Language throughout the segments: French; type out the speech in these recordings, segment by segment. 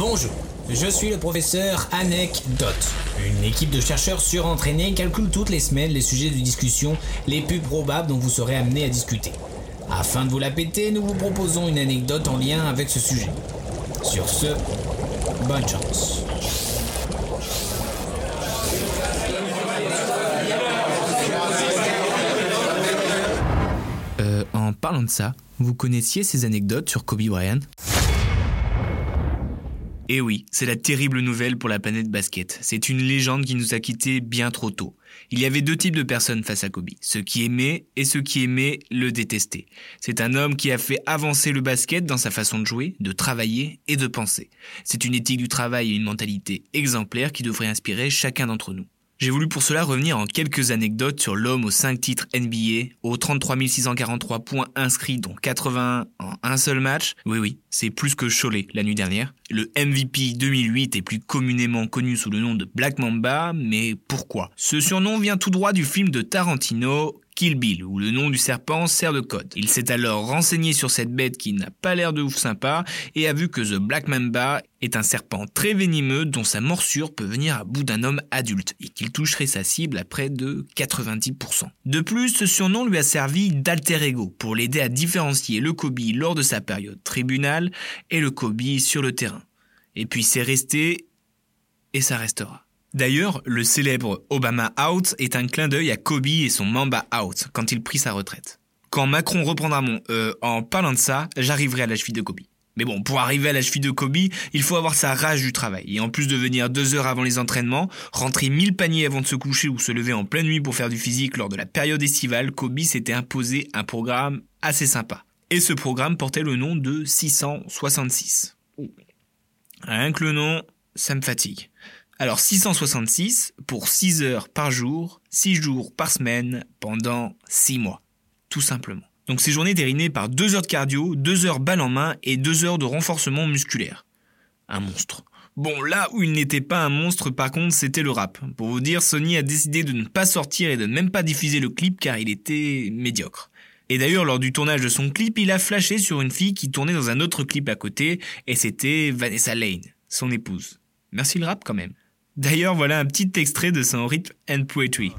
Bonjour, je suis le professeur Anecdote. Une équipe de chercheurs surentraînés calcule toutes les semaines les sujets de discussion les plus probables dont vous serez amené à discuter. Afin de vous la péter, nous vous proposons une anecdote en lien avec ce sujet. Sur ce, bonne chance. Euh, en parlant de ça, vous connaissiez ces anecdotes sur Kobe Bryant? Eh oui, c'est la terrible nouvelle pour la planète basket. C'est une légende qui nous a quittés bien trop tôt. Il y avait deux types de personnes face à Kobe, ceux qui aimaient et ceux qui aimaient le détester. C'est un homme qui a fait avancer le basket dans sa façon de jouer, de travailler et de penser. C'est une éthique du travail et une mentalité exemplaire qui devrait inspirer chacun d'entre nous. J'ai voulu pour cela revenir en quelques anecdotes sur l'homme aux 5 titres NBA, aux 33 643 points inscrits dont 81 en un seul match. Oui oui, c'est plus que Cholet la nuit dernière. Le MVP 2008 est plus communément connu sous le nom de Black Mamba, mais pourquoi? Ce surnom vient tout droit du film de Tarantino Kill Bill, où le nom du serpent sert de code. Il s'est alors renseigné sur cette bête qui n'a pas l'air de ouf sympa et a vu que The Black Mamba est un serpent très venimeux dont sa morsure peut venir à bout d'un homme adulte et qu'il toucherait sa cible à près de 90%. De plus, ce surnom lui a servi d'alter ego pour l'aider à différencier le Kobe lors de sa période tribunal et le Kobe sur le terrain. Et puis c'est resté et ça restera. D'ailleurs, le célèbre Obama Out est un clin d'œil à Kobe et son Mamba Out quand il prit sa retraite. Quand Macron reprendra mon euh, en parlant de ça, j'arriverai à la cheville de Kobe. Mais bon, pour arriver à la cheville de Kobe, il faut avoir sa rage du travail. Et en plus de venir deux heures avant les entraînements, rentrer mille paniers avant de se coucher ou se lever en pleine nuit pour faire du physique lors de la période estivale, Kobe s'était imposé un programme assez sympa. Et ce programme portait le nom de 666. Rien que le nom, ça me fatigue. Alors 666 pour 6 heures par jour, 6 jours par semaine, pendant 6 mois. Tout simplement. Donc ces journées dérinées par 2 heures de cardio, 2 heures balle en main et 2 heures de renforcement musculaire. Un monstre. Bon, là où il n'était pas un monstre, par contre, c'était le rap. Pour vous dire, Sony a décidé de ne pas sortir et de même pas diffuser le clip car il était médiocre. Et d'ailleurs, lors du tournage de son clip, il a flashé sur une fille qui tournait dans un autre clip à côté, et c'était Vanessa Lane, son épouse. Merci le rap quand même. D'ailleurs, voilà un petit extrait de son Rhythm and Poetry.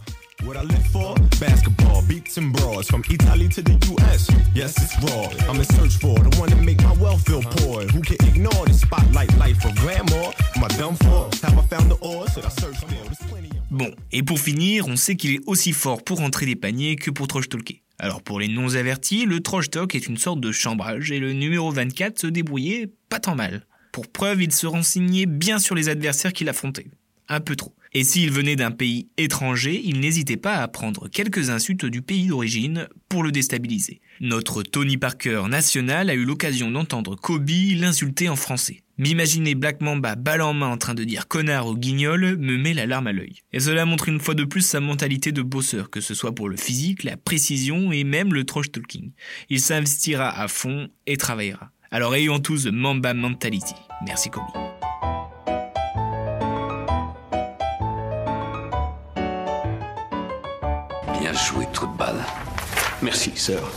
What I live for, basketball, beats and bras, from Italy to the US. Yes, it's raw. I'm in search for the one to make my wealth feel poor. Who can ignore the spotlight life of grandma? Am I done for? Have I found the ore? Should I search still? There's plenty of. Bon, et pour finir, on sait qu'il est aussi fort pour rentrer des paniers que pour trash talker. Alors pour les non avertis, le trash talk est une sorte de chambrage et le numéro 24 se débrouillait pas tant mal. Pour preuve, il se renseignait bien sur les adversaires qu'il affrontait. Un peu trop. Et s'il venait d'un pays étranger, il n'hésitait pas à prendre quelques insultes du pays d'origine pour le déstabiliser. Notre Tony Parker national a eu l'occasion d'entendre Kobe l'insulter en français. M'imaginer Black Mamba balle en main en train de dire connard au guignol me met la larme à l'œil. Et cela montre une fois de plus sa mentalité de bosseur, que ce soit pour le physique, la précision et même le trash talking. Il s'investira à fond et travaillera. Alors ayons tous Mamba mentality. Merci Kobe. Bien joué, trou de balle. Merci, sœur.